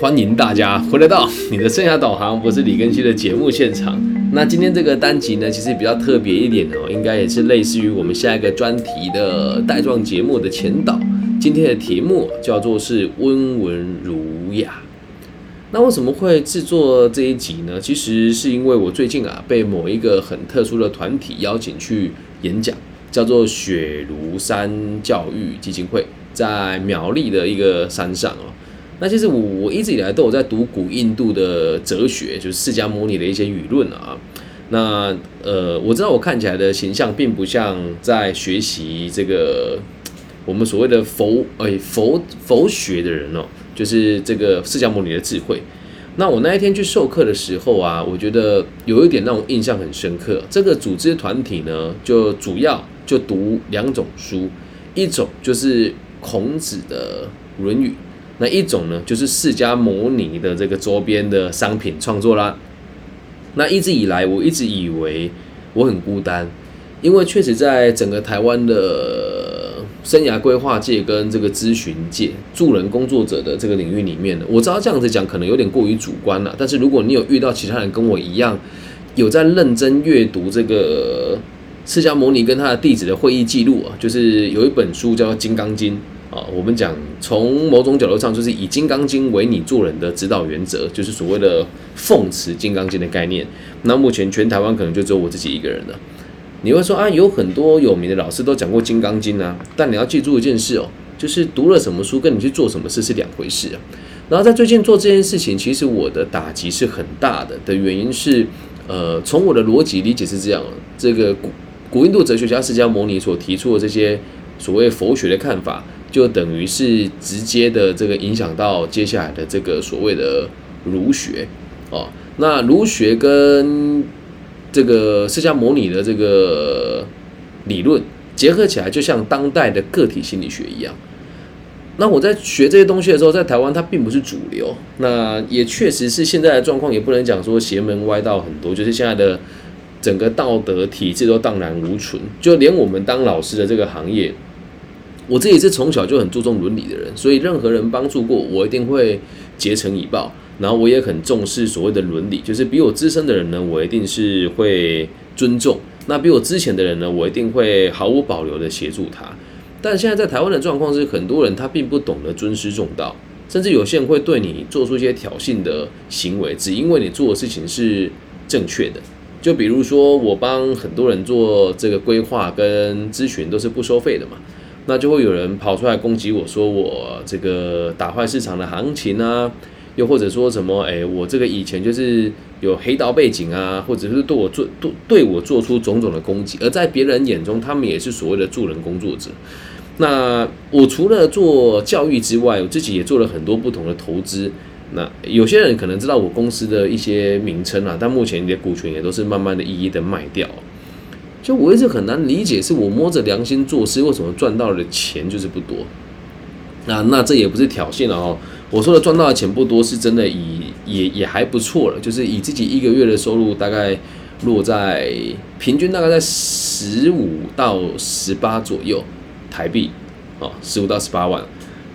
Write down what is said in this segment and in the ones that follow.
欢迎大家回来到你的生涯导航，我是李根熙的节目现场。那今天这个单集呢，其实比较特别一点哦，应该也是类似于我们下一个专题的带状节目的前导。今天的题目叫做是温文儒雅。那为什么会制作这一集呢？其实是因为我最近啊，被某一个很特殊的团体邀请去演讲，叫做雪庐山教育基金会，在苗栗的一个山上哦。那其实我我一直以来都有在读古印度的哲学，就是释迦牟尼的一些语论啊。那呃，我知道我看起来的形象并不像在学习这个我们所谓的佛哎佛佛学的人哦，就是这个释迦牟尼的智慧。那我那一天去授课的时候啊，我觉得有一点让我印象很深刻。这个组织团体呢，就主要就读两种书，一种就是孔子的《论语》。那一种呢，就是释迦牟尼的这个周边的商品创作啦。那一直以来，我一直以为我很孤单，因为确实在整个台湾的生涯规划界跟这个咨询界、助人工作者的这个领域里面呢，我知道这样子讲可能有点过于主观了。但是如果你有遇到其他人跟我一样，有在认真阅读这个释迦牟尼跟他的弟子的会议记录啊，就是有一本书叫《金刚经》。啊，我们讲从某种角度上，就是以《金刚经》为你做人的指导原则，就是所谓的奉持《金刚经》的概念。那目前全台湾可能就只有我自己一个人了。你会说啊，有很多有名的老师都讲过《金刚经》啊，但你要记住一件事哦，就是读了什么书跟你去做什么事是两回事啊。然后在最近做这件事情，其实我的打击是很大的。的原因是，呃，从我的逻辑理解是这样：这个古古印度哲学家释迦牟尼所提出的这些所谓佛学的看法。就等于是直接的这个影响到接下来的这个所谓的儒学哦，那儒学跟这个释迦牟尼的这个理论结合起来，就像当代的个体心理学一样。那我在学这些东西的时候，在台湾它并不是主流，那也确实是现在的状况，也不能讲说邪门歪道很多，就是现在的整个道德体制都荡然无存，就连我们当老师的这个行业。我自己是从小就很注重伦理的人，所以任何人帮助过我，一定会竭诚以报。然后我也很重视所谓的伦理，就是比我资深的人呢，我一定是会尊重；那比我之前的人呢，我一定会毫无保留的协助他。但现在在台湾的状况是，很多人他并不懂得尊师重道，甚至有些人会对你做出一些挑衅的行为，只因为你做的事情是正确的。就比如说，我帮很多人做这个规划跟咨询，都是不收费的嘛。那就会有人跑出来攻击我说我这个打坏市场的行情啊，又或者说什么哎，我这个以前就是有黑道背景啊，或者是对我做对对我做出种种的攻击，而在别人眼中，他们也是所谓的助人工作者。那我除了做教育之外，我自己也做了很多不同的投资。那有些人可能知道我公司的一些名称啊，但目前你的股权也都是慢慢的一一的卖掉。就我一直很难理解，是我摸着良心做事，为什么赚到的钱就是不多？那那这也不是挑衅了哦。我说的赚到的钱不多，是真的以也也还不错了，就是以自己一个月的收入大概落在平均大概在十五到十八左右台币哦，十五到十八万。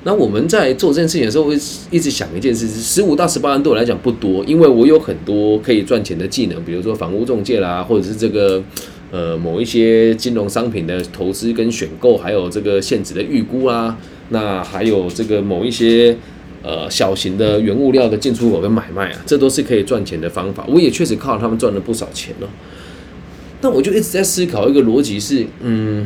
那我们在做这件事情的时候，会一直想一件事：是十五到十八万对我来讲不多，因为我有很多可以赚钱的技能，比如说房屋中介啦，或者是这个。呃，某一些金融商品的投资跟选购，还有这个现值的预估啊，那还有这个某一些呃小型的原物料的进出口跟买卖啊，这都是可以赚钱的方法。我也确实靠他们赚了不少钱哦。但我就一直在思考一个逻辑是，嗯，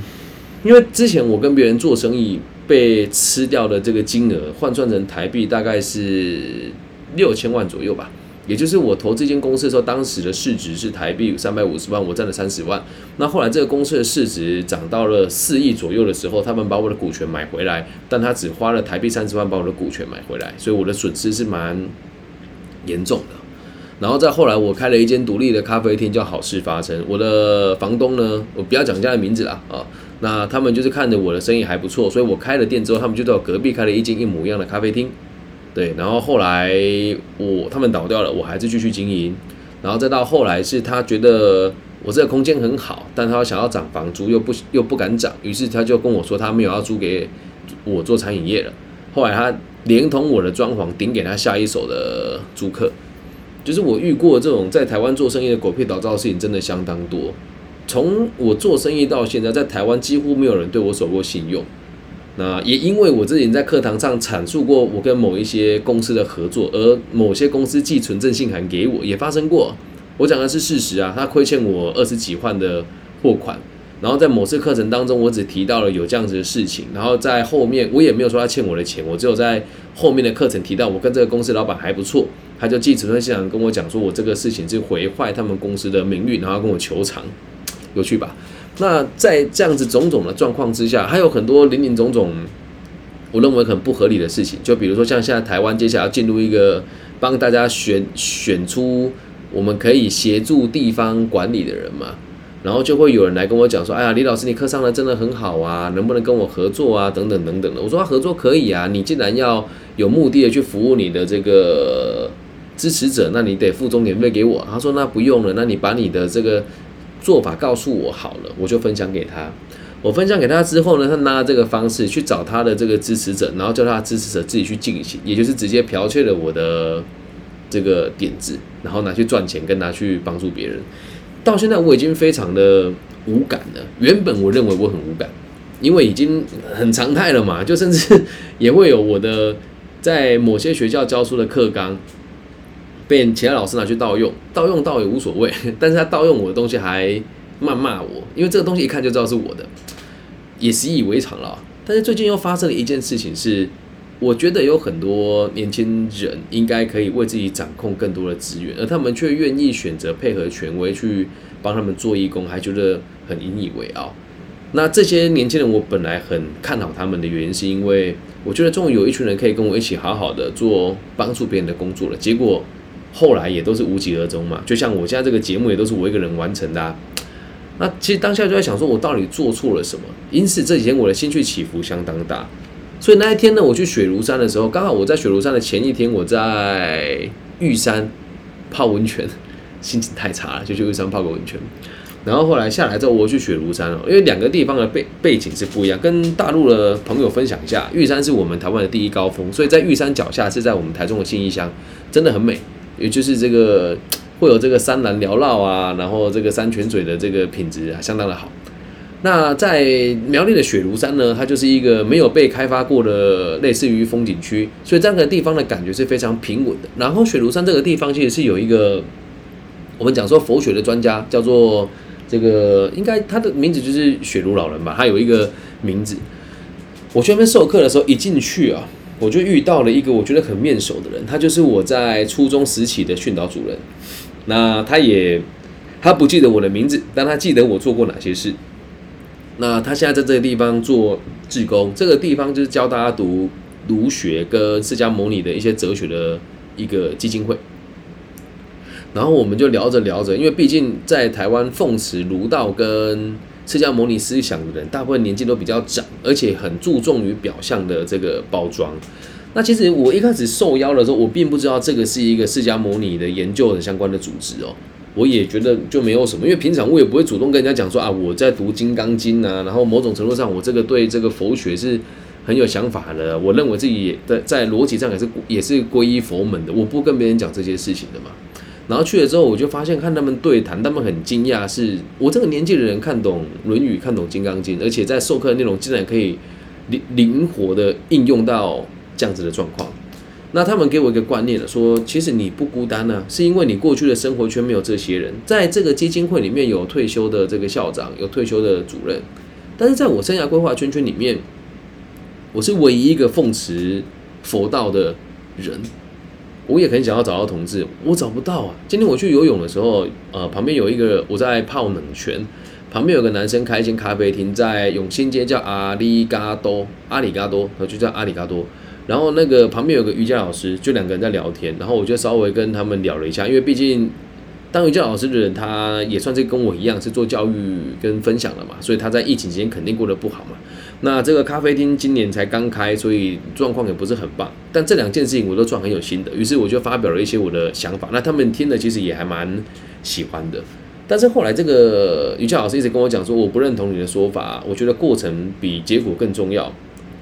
因为之前我跟别人做生意被吃掉的这个金额换算成台币大概是六千万左右吧。也就是我投这间公司的时候，当时的市值是台币三百五十万，我占了三十万。那后来这个公司的市值涨到了四亿左右的时候，他们把我的股权买回来，但他只花了台币三十万把我的股权买回来，所以我的损失是蛮严重的。然后再后来，我开了一间独立的咖啡厅，叫好事发生。我的房东呢，我不要讲家的名字啦啊，那他们就是看着我的生意还不错，所以我开了店之后，他们就到隔壁开了一间一模一样的咖啡厅。对，然后后来我他们倒掉了，我还是继续经营，然后再到后来是他觉得我这个空间很好，但他想要涨房租又不又不敢涨，于是他就跟我说他没有要租给我做餐饮业了。后来他连同我的装潢顶给他下一手的租客。就是我遇过这种在台湾做生意的狗屁倒灶的事情，真的相当多。从我做生意到现在，在台湾几乎没有人对我守过信用。那也因为我之前在课堂上阐述过我跟某一些公司的合作，而某些公司寄存证信函给我，也发生过。我讲的是事实啊，他亏欠我二十几万的货款。然后在某次课程当中，我只提到了有这样子的事情，然后在后面我也没有说他欠我的钱，我只有在后面的课程提到我跟这个公司老板还不错，他就寄存证信函跟我讲说我这个事情是毁坏他们公司的名誉，然后跟我求偿，有趣吧？那在这样子种种的状况之下，还有很多林林总总，我认为很不合理的事情。就比如说，像现在台湾接下来要进入一个帮大家选选出我们可以协助地方管理的人嘛，然后就会有人来跟我讲说：“哎呀，李老师，你课上的真的很好啊，能不能跟我合作啊？等等等等的。”我说：“合作可以啊，你既然要有目的的去服务你的这个支持者，那你得付钟点费给我。”他说：“那不用了，那你把你的这个。”做法告诉我好了，我就分享给他。我分享给他之后呢，他拿这个方式去找他的这个支持者，然后叫他的支持者自己去进行，也就是直接剽窃了我的这个点子，然后拿去赚钱，跟拿去帮助别人。到现在我已经非常的无感了。原本我认为我很无感，因为已经很常态了嘛，就甚至也会有我的在某些学校教书的课纲。被其他老师拿去盗用，盗用倒也无所谓，但是他盗用我的东西还谩骂我，因为这个东西一看就知道是我的，也习以为常了。但是最近又发生了一件事情，是我觉得有很多年轻人应该可以为自己掌控更多的资源，而他们却愿意选择配合权威去帮他们做义工，还觉得很引以为傲。那这些年轻人，我本来很看好他们的原因，是因为我觉得终于有一群人可以跟我一起好好的做帮助别人的工作了，结果。后来也都是无疾而终嘛，就像我现在这个节目也都是我一个人完成的。那其实当下就在想说，我到底做错了什么？因此这几天我的心绪起伏相当大。所以那一天呢，我去雪庐山的时候，刚好我在雪庐山的前一天，我在玉山泡温泉，心情太差了，就去玉山泡个温泉。然后后来下来之后，我去雪庐山了，因为两个地方的背背景是不一样。跟大陆的朋友分享一下，玉山是我们台湾的第一高峰，所以在玉山脚下是在我们台中的信义乡，真的很美。也就是这个会有这个山岚缭绕啊，然后这个山泉水的这个品质啊相当的好。那在苗栗的雪庐山呢，它就是一个没有被开发过的类似于风景区，所以这样的地方的感觉是非常平稳的。然后雪庐山这个地方其实是有一个我们讲说佛学的专家，叫做这个应该他的名字就是雪庐老人吧，他有一个名字。我去那边授课的时候一进去啊。我就遇到了一个我觉得很面熟的人，他就是我在初中时期的训导主任。那他也他不记得我的名字，但他记得我做过哪些事。那他现在在这个地方做志工，这个地方就是教大家读儒学跟释迦牟尼的一些哲学的一个基金会。然后我们就聊着聊着，因为毕竟在台湾奉持儒道跟释迦牟尼思想的人，大部分年纪都比较长，而且很注重于表象的这个包装。那其实我一开始受邀的时候，我并不知道这个是一个释迦牟尼的研究的相关的组织哦。我也觉得就没有什么，因为平常我也不会主动跟人家讲说啊，我在读《金刚经》啊，然后某种程度上我这个对这个佛学是很有想法的。我认为自己在在逻辑上也是也是皈依佛门的，我不跟别人讲这些事情的嘛。然后去了之后，我就发现看他们对谈，他们很惊讶，是我这个年纪的人看懂《论语》，看懂《金刚经》，而且在授课内容竟然可以灵灵活的应用到这样子的状况。那他们给我一个观念了，说其实你不孤单呢，是因为你过去的生活圈没有这些人，在这个基金会里面有退休的这个校长，有退休的主任，但是在我生涯规划圈圈里面，我是唯一一个奉持佛道的人。我也很想要找到同志，我找不到啊。今天我去游泳的时候，呃，旁边有一个我在泡冷泉，旁边有个男生开一间咖啡厅，在永新街叫阿里嘎多，阿里嘎多，他就叫阿里嘎多。然后那个旁边有个瑜伽老师，就两个人在聊天，然后我就稍微跟他们聊了一下，因为毕竟当瑜伽老师的人，他也算是跟我一样是做教育跟分享的嘛，所以他在疫情期间肯定过得不好嘛。那这个咖啡厅今年才刚开，所以状况也不是很棒。但这两件事情我都算很有心的，于是我就发表了一些我的想法。那他们听了其实也还蛮喜欢的。但是后来这个瑜伽老师一直跟我讲说，我不认同你的说法，我觉得过程比结果更重要。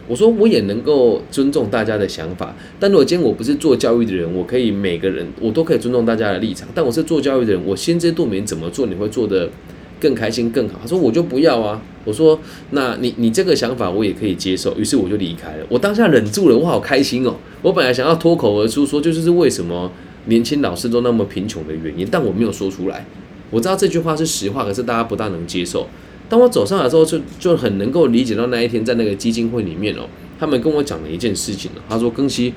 我说我也能够尊重大家的想法，但如果今天我不是做教育的人，我可以每个人我都可以尊重大家的立场。但我是做教育的人，我心知肚明怎么做你会做的更开心更好。他说我就不要啊。我说那你你这个想法我也可以接受。于是我就离开了。我当下忍住了，我好开心哦。我本来想要脱口而出说，就是为什么年轻老师都那么贫穷的原因，但我没有说出来。我知道这句话是实话，可是大家不大能接受。当我走上来之后，就就很能够理解到那一天在那个基金会里面哦，他们跟我讲了一件事情他说庚希，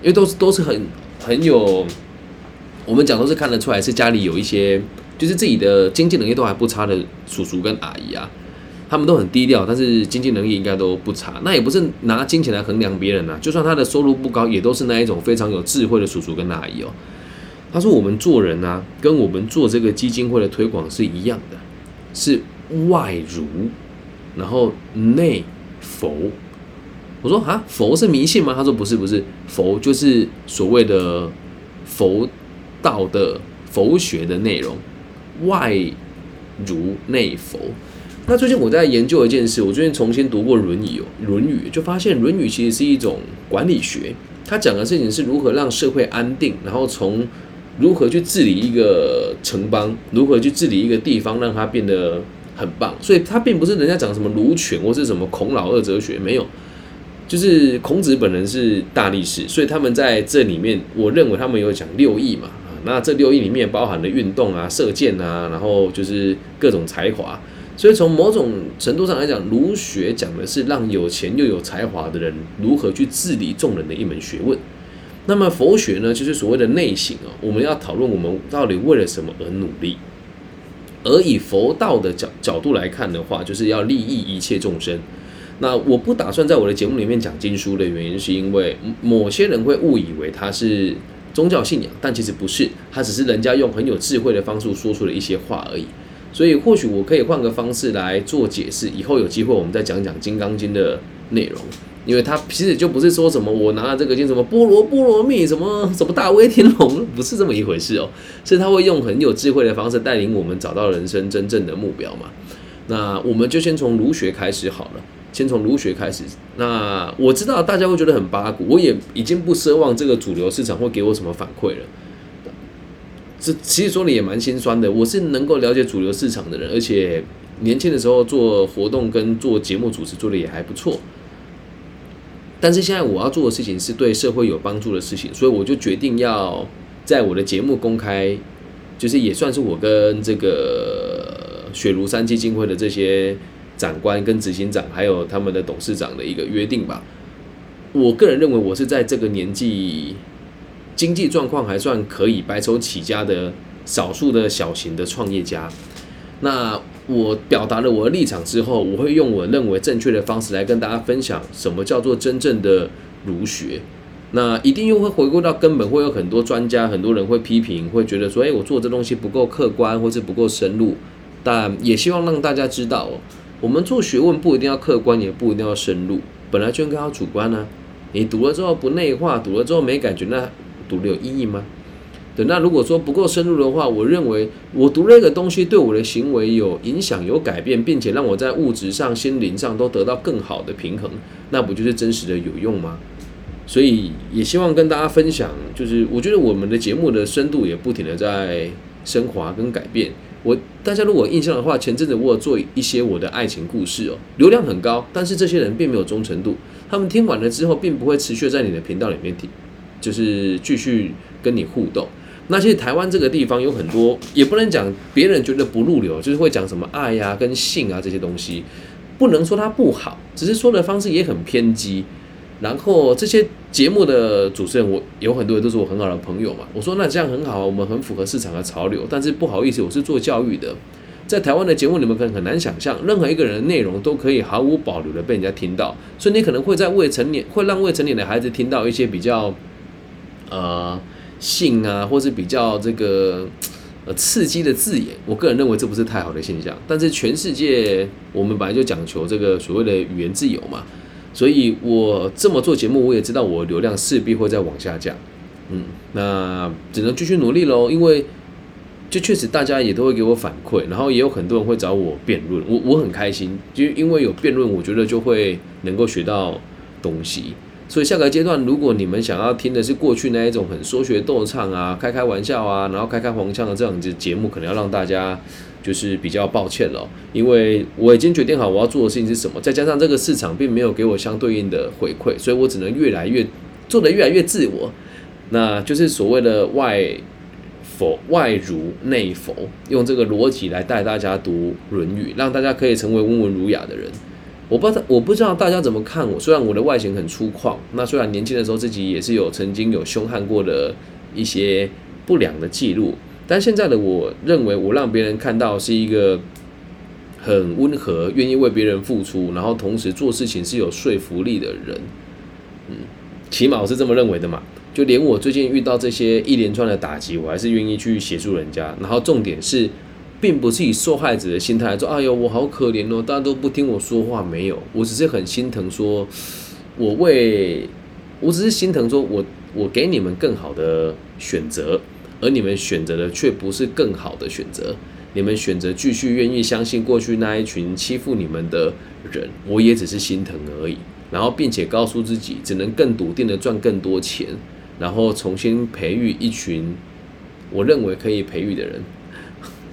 因为都是都是很很有，我们讲都是看得出来是家里有一些，就是自己的经济能力都还不差的叔叔跟阿姨啊，他们都很低调，但是经济能力应该都不差。那也不是拿金钱来衡量别人啊，就算他的收入不高，也都是那一种非常有智慧的叔叔跟阿姨哦。他说我们做人啊，跟我们做这个基金会的推广是一样的，是。外儒，然后内佛。我说啊，佛是迷信吗？他说不是，不是，佛就是所谓的佛道的佛学的内容。外儒内佛。那最近我在研究一件事，我最近重新读过《论语》哦，《论语》就发现《论语》其实是一种管理学，它讲的事情是如何让社会安定，然后从如何去治理一个城邦，如何去治理一个地方，让它变得。很棒，所以他并不是人家讲什么儒权或是什么孔老二哲学，没有，就是孔子本人是大力士，所以他们在这里面，我认为他们有讲六艺嘛，那这六艺里面包含了运动啊、射箭啊，然后就是各种才华，所以从某种程度上来讲，儒学讲的是让有钱又有才华的人如何去治理众人的一门学问，那么佛学呢，就是所谓的内省啊，我们要讨论我们到底为了什么而努力。而以佛道的角角度来看的话，就是要利益一切众生。那我不打算在我的节目里面讲经书的原因，是因为某些人会误以为它是宗教信仰，但其实不是，它只是人家用很有智慧的方式说出了一些话而已。所以或许我可以换个方式来做解释，以后有机会我们再讲讲《金刚经》的内容。因为它其实就不是说什么我拿了这个经什么菠萝菠萝蜜什么什么大威天龙，不是这么一回事哦，是他会用很有智慧的方式带领我们找到人生真正的目标嘛。那我们就先从儒学开始好了，先从儒学开始。那我知道大家会觉得很八股，我也已经不奢望这个主流市场会给我什么反馈了。这其实说的也蛮心酸的，我是能够了解主流市场的人，而且年轻的时候做活动跟做节目主持做的也还不错。但是现在我要做的事情是对社会有帮助的事情，所以我就决定要在我的节目公开，就是也算是我跟这个雪庐山基金会的这些长官、跟执行长，还有他们的董事长的一个约定吧。我个人认为，我是在这个年纪，经济状况还算可以、白手起家的少数的小型的创业家。那我表达了我的立场之后，我会用我认为正确的方式来跟大家分享什么叫做真正的儒学。那一定又会回归到根本，会有很多专家、很多人会批评，会觉得说：“哎，我做这东西不够客观，或是不够深入。”但也希望让大家知道，我们做学问不一定要客观，也不一定要深入，本来就应该要主观呢。你读了之后不内化，读了之后没感觉，那读了有意义吗？那如果说不够深入的话，我认为我读那个东西对我的行为有影响、有改变，并且让我在物质上、心灵上都得到更好的平衡，那不就是真实的有用吗？所以也希望跟大家分享，就是我觉得我们的节目的深度也不停的在升华跟改变。我大家如果印象的话，前阵子我有做一些我的爱情故事哦，流量很高，但是这些人并没有忠诚度，他们听完了之后，并不会持续在你的频道里面听，就是继续跟你互动。那其实台湾这个地方有很多，也不能讲别人觉得不入流，就是会讲什么爱呀、跟性啊这些东西，不能说它不好，只是说的方式也很偏激。然后这些节目的主持人，我有很多人都是我很好的朋友嘛。我说那这样很好，我们很符合市场的潮流。但是不好意思，我是做教育的，在台湾的节目你们可能很难想象，任何一个人的内容都可以毫无保留的被人家听到，所以你可能会在未成年，会让未成年的孩子听到一些比较，呃。性啊，或是比较这个呃刺激的字眼，我个人认为这不是太好的现象。但是全世界我们本来就讲求这个所谓的语言自由嘛，所以我这么做节目，我也知道我流量势必会再往下降。嗯，那只能继续努力喽。因为就确实大家也都会给我反馈，然后也有很多人会找我辩论，我我很开心，就因为有辩论，我觉得就会能够学到东西。所以下个阶段，如果你们想要听的是过去那一种很说学逗唱啊、开开玩笑啊，然后开开黄腔的这样子节目，可能要让大家就是比较抱歉了，因为我已经决定好我要做的事情是什么，再加上这个市场并没有给我相对应的回馈，所以我只能越来越做的越来越自我，那就是所谓的外佛外儒内佛，用这个逻辑来带大家读《论语》，让大家可以成为温文儒雅的人。我不知道，我不知道大家怎么看我。虽然我的外形很粗犷，那虽然年轻的时候自己也是有曾经有凶悍过的一些不良的记录，但现在的我认为，我让别人看到是一个很温和、愿意为别人付出，然后同时做事情是有说服力的人。嗯，起码我是这么认为的嘛。就连我最近遇到这些一连串的打击，我还是愿意去协助人家。然后重点是。并不是以受害者的心态说：“哎呦，我好可怜哦，大家都不听我说话。”没有，我只是很心疼，说，我为，我只是心疼，说我我给你们更好的选择，而你们选择的却不是更好的选择。你们选择继续愿意相信过去那一群欺负你们的人，我也只是心疼而已。然后，并且告诉自己，只能更笃定的赚更多钱，然后重新培育一群我认为可以培育的人。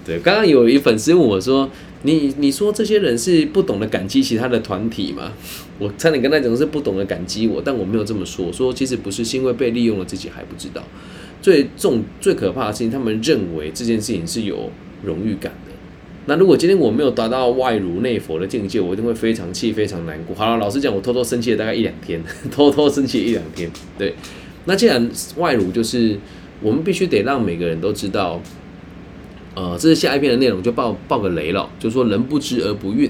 对，刚刚有一粉丝问我说：“你你说这些人是不懂得感激其他的团体吗？”我差点跟他讲是不懂得感激我，但我没有这么说。说其实不是，是因为被利用了自己还不知道。最重最可怕的事情，他们认为这件事情是有荣誉感的。那如果今天我没有达到外儒内佛的境界，我一定会非常气、非常难过。好了，老实讲，我偷偷生气了大概一两天，偷偷生气一两天。对，那既然外儒就是我们必须得让每个人都知道。呃，这是下一篇的内容，就爆爆个雷了，就说人不知而不愠，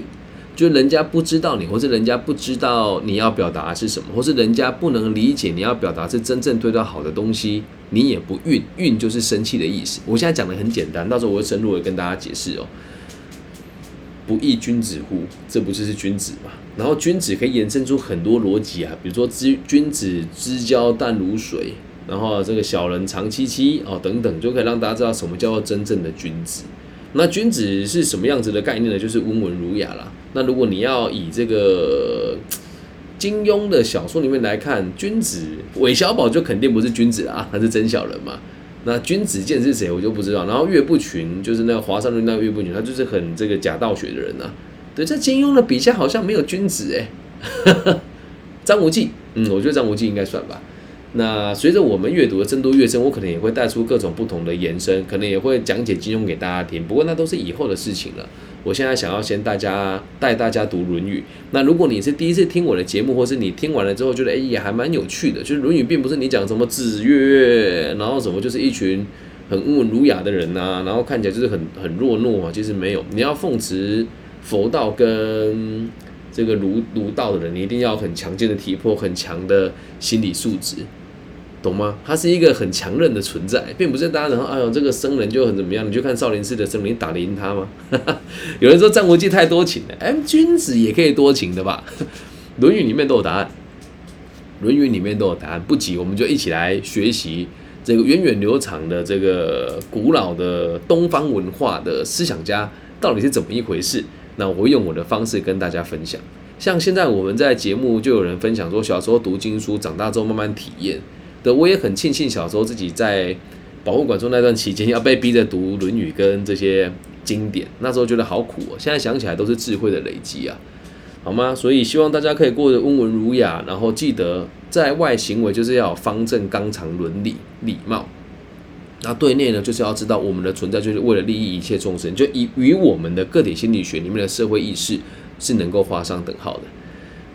就是人家不知道你，或是人家不知道你要表达是什么，或是人家不能理解你要表达是真正对他好的东西，你也不愠，愠就是生气的意思。我现在讲的很简单，到时候我会深入的跟大家解释哦。不亦君子乎？这不就是君子吗？然后君子可以延伸出很多逻辑啊，比如说知君子之交淡如水。然后这个小人长戚戚哦等等，就可以让大家知道什么叫做真正的君子。那君子是什么样子的概念呢？就是温文儒雅啦。那如果你要以这个金庸的小说里面来看，君子韦小宝就肯定不是君子啊，他是真小人嘛。那君子剑是谁，我就不知道。然后岳不群就是那个华山论那个岳不群，他就是很这个假道学的人呐。对，在金庸的笔下好像没有君子哎。张无忌，嗯，我觉得张无忌应该算吧。那随着我们阅读的深度越深，我可能也会带出各种不同的延伸，可能也会讲解金庸给大家听。不过那都是以后的事情了。我现在想要先大家带大家读《论语》。那如果你是第一次听我的节目，或是你听完了之后觉得哎也还蛮有趣的，就是《论语》并不是你讲什么子曰，然后什么就是一群很温文儒雅的人呐，然后看起来就是很很弱懦啊，其实没有。你要奉持佛道跟这个儒儒道的人，你一定要很强健的体魄，很强的心理素质。懂吗？他是一个很强韧的存在，并不是大家然后哎呦这个僧人就很怎么样？你就看少林寺的僧人，打得赢他吗？有人说张无忌太多情了，哎，君子也可以多情的吧？《论语》里面都有答案，《论语》里面都有答案。不急，我们就一起来学习这个源远流长的这个古老的东方文化的思想家到底是怎么一回事。那我会用我的方式跟大家分享。像现在我们在节目就有人分享说，小时候读经书，长大之后慢慢体验。我也很庆幸小时候自己在保护馆中那段期间要被逼着读《论语》跟这些经典，那时候觉得好苦哦。现在想起来都是智慧的累积啊，好吗？所以希望大家可以过得温文儒雅，然后记得在外行为就是要方正刚强、伦理礼貌。那对内呢，就是要知道我们的存在就是为了利益一切众生，就以与我们的个体心理学里面的社会意识是能够画上等号的。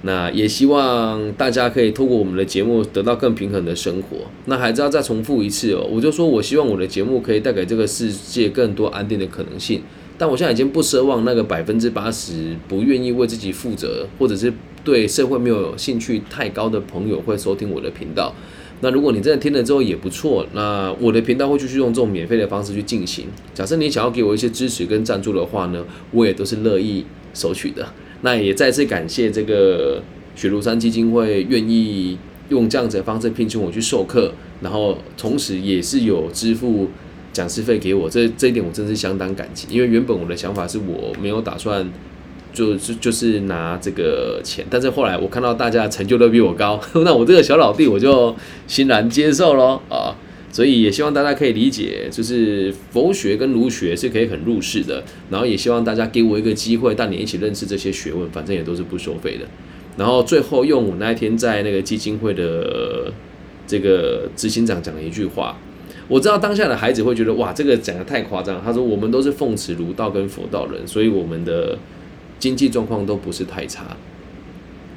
那也希望大家可以透过我们的节目得到更平衡的生活。那还是要再重复一次哦，我就说我希望我的节目可以带给这个世界更多安定的可能性。但我现在已经不奢望那个百分之八十不愿意为自己负责，或者是对社会没有兴趣太高的朋友会收听我的频道。那如果你真的听了之后也不错，那我的频道会继续用这种免费的方式去进行。假设你想要给我一些支持跟赞助的话呢，我也都是乐意收取的。那也再次感谢这个雪庐山基金会愿意用这样子的方式聘请我去授课，然后同时也是有支付讲师费给我，这这一点我真是相当感激。因为原本我的想法是我没有打算就就就是拿这个钱，但是后来我看到大家成就都比我高，那我这个小老弟我就欣然接受咯。啊。所以也希望大家可以理解，就是佛学跟儒学是可以很入世的，然后也希望大家给我一个机会带你一起认识这些学问，反正也都是不收费的。然后最后用我那一天在那个基金会的这个执行长讲的一句话，我知道当下的孩子会觉得哇，这个讲的太夸张。他说我们都是奉持儒道跟佛道人，所以我们的经济状况都不是太差。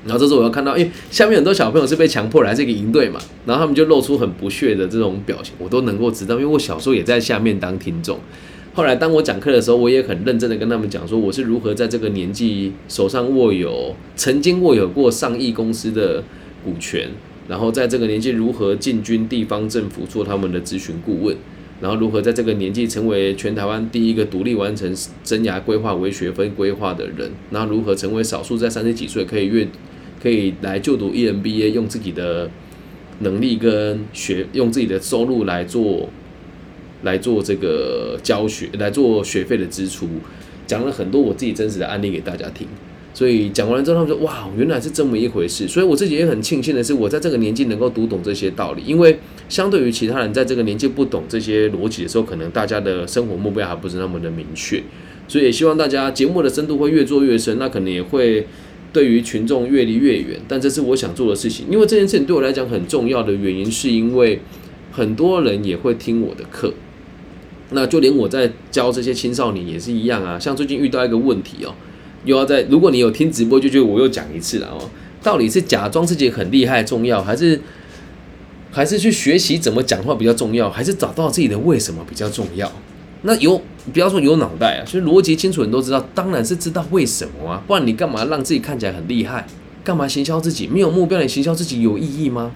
然后这时候我要看到，因为下面很多小朋友是被强迫来这个营队嘛，然后他们就露出很不屑的这种表情，我都能够知道，因为我小时候也在下面当听众。后来当我讲课的时候，我也很认真的跟他们讲说，我是如何在这个年纪手上握有曾经握有过上亿公司的股权，然后在这个年纪如何进军地方政府做他们的咨询顾问，然后如何在这个年纪成为全台湾第一个独立完成生涯规划为学分规划的人，然后如何成为少数在三十几岁可以阅可以来就读 EMBA，用自己的能力跟学，用自己的收入来做。来做这个教学，来做学费的支出，讲了很多我自己真实的案例给大家听。所以讲完了之后，他们说：“哇，原来是这么一回事。”所以我自己也很庆幸的是，我在这个年纪能够读懂这些道理。因为相对于其他人在这个年纪不懂这些逻辑的时候，可能大家的生活目标还不是那么的明确。所以也希望大家节目的深度会越做越深，那可能也会对于群众越离越远。但这是我想做的事情，因为这件事情对我来讲很重要的原因，是因为很多人也会听我的课。那就连我在教这些青少年也是一样啊，像最近遇到一个问题哦，又要在如果你有听直播，就觉得我又讲一次了哦，到底是假装自己很厉害重要，还是还是去学习怎么讲话比较重要，还是找到自己的为什么比较重要？那有不要说有脑袋啊，其实逻辑清楚人都知道，当然是知道为什么啊，不然你干嘛让自己看起来很厉害？干嘛行销自己？没有目标你行销自己有意义吗？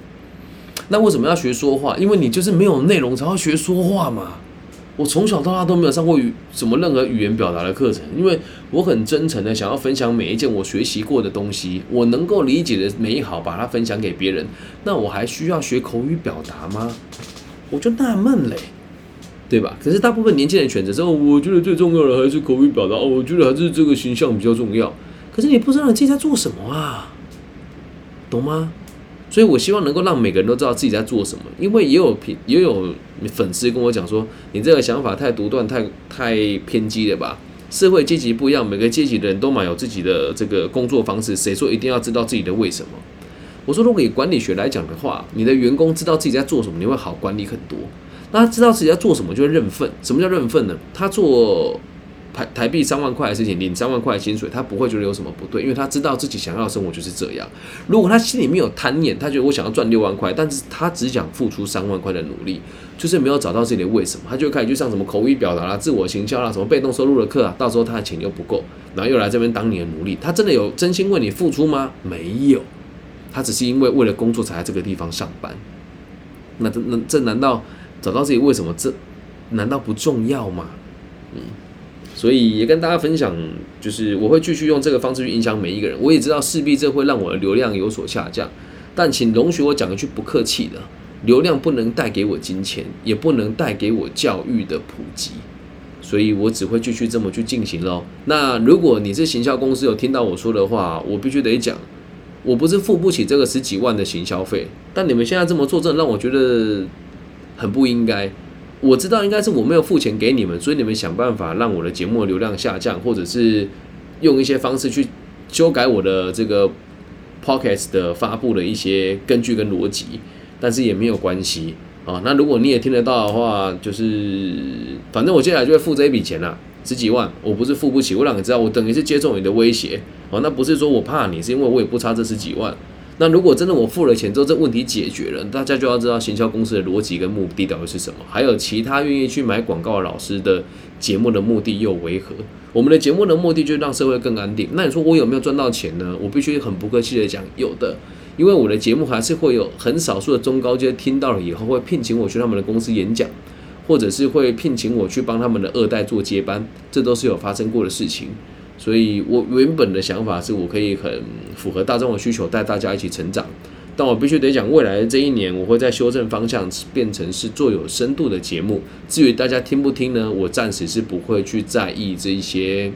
那为什么要学说话？因为你就是没有内容才要学说话嘛。我从小到大都没有上过语什么任何语言表达的课程，因为我很真诚的想要分享每一件我学习过的东西，我能够理解的美好，把它分享给别人。那我还需要学口语表达吗？我就纳闷嘞，对吧？可是大部分年轻人选择之后，我觉得最重要的还是口语表达哦，我觉得还是这个形象比较重要。可是你不知道你自己在做什么啊，懂吗？所以，我希望能够让每个人都知道自己在做什么，因为也有品也有粉丝跟我讲说，你这个想法太独断、太太偏激了吧？社会阶级不一样，每个阶级的人都蛮有自己的这个工作方式，谁说一定要知道自己的为什么？我说，如果以管理学来讲的话，你的员工知道自己在做什么，你会好管理很多。那他知道自己在做什么，就会认份。什么叫认份呢？他做。台台币三万块的事情，领三万块的薪水，他不会觉得有什么不对，因为他知道自己想要的生活就是这样。如果他心里面有贪念，他觉得我想要赚六万块，但是他只想付出三万块的努力，就是没有找到自己的为什么，他就开始去上什么口语表达啦、自我行销啦、什么被动收入的课啊，到时候他的钱又不够，然后又来这边当你的奴隶。他真的有真心为你付出吗？没有，他只是因为为了工作才在这个地方上班。那这那这难道找到自己为什么？这难道不重要吗？嗯。所以也跟大家分享，就是我会继续用这个方式去影响每一个人。我也知道势必这会让我的流量有所下降，但请容许我讲一句不客气的：流量不能带给我金钱，也不能带给我教育的普及。所以我只会继续这么去进行喽。那如果你是行销公司有听到我说的话，我必须得讲，我不是付不起这个十几万的行销费，但你们现在这么做，真的让我觉得很不应该。我知道应该是我没有付钱给你们，所以你们想办法让我的节目流量下降，或者是用一些方式去修改我的这个 podcast 的发布的一些根据跟逻辑，但是也没有关系啊。那如果你也听得到的话，就是反正我接下来就会付这一笔钱了，十几万，我不是付不起，我让你知道，我等于是接受你的威胁哦。那不是说我怕你，是因为我也不差这十几万。那如果真的我付了钱之后，这问题解决了，大家就要知道行销公司的逻辑跟目的到底是什么，还有其他愿意去买广告的老师的节目的目的又为何？我们的节目的目的就是让社会更安定。那你说我有没有赚到钱呢？我必须很不客气的讲，有的，因为我的节目还是会有很少数的中高阶听到了以后会聘请我去他们的公司演讲，或者是会聘请我去帮他们的二代做接班，这都是有发生过的事情。所以我原本的想法是我可以很符合大众的需求，带大家一起成长。但我必须得讲，未来这一年，我会在修正方向，变成是做有深度的节目。至于大家听不听呢？我暂时是不会去在意这一些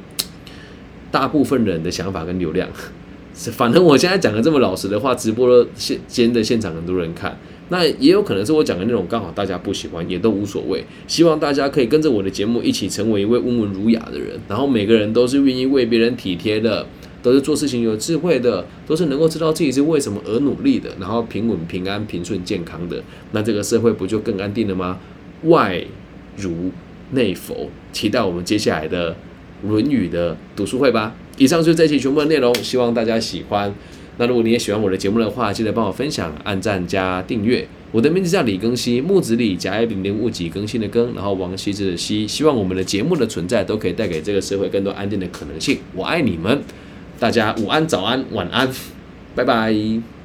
大部分人的想法跟流量。反正我现在讲的这么老实的话，直播现间的现场很多人看，那也有可能是我讲的内容刚好大家不喜欢，也都无所谓。希望大家可以跟着我的节目一起成为一位温文儒雅的人，然后每个人都是愿意为别人体贴的，都是做事情有智慧的，都是能够知道自己是为什么而努力的，然后平稳、平安、平顺、健康的，那这个社会不就更安定了吗？外儒内佛，期待我们接下来的《论语》的读书会吧。以上就是这期全部的内容，希望大家喜欢。那如果你也喜欢我的节目的话，记得帮我分享、按赞加订阅。我的名字叫李更新，木子李，甲乙丙丁戊己更新的更，然后王羲之的羲。希望我们的节目的存在都可以带给这个社会更多安定的可能性。我爱你们，大家午安、早安、晚安，拜拜。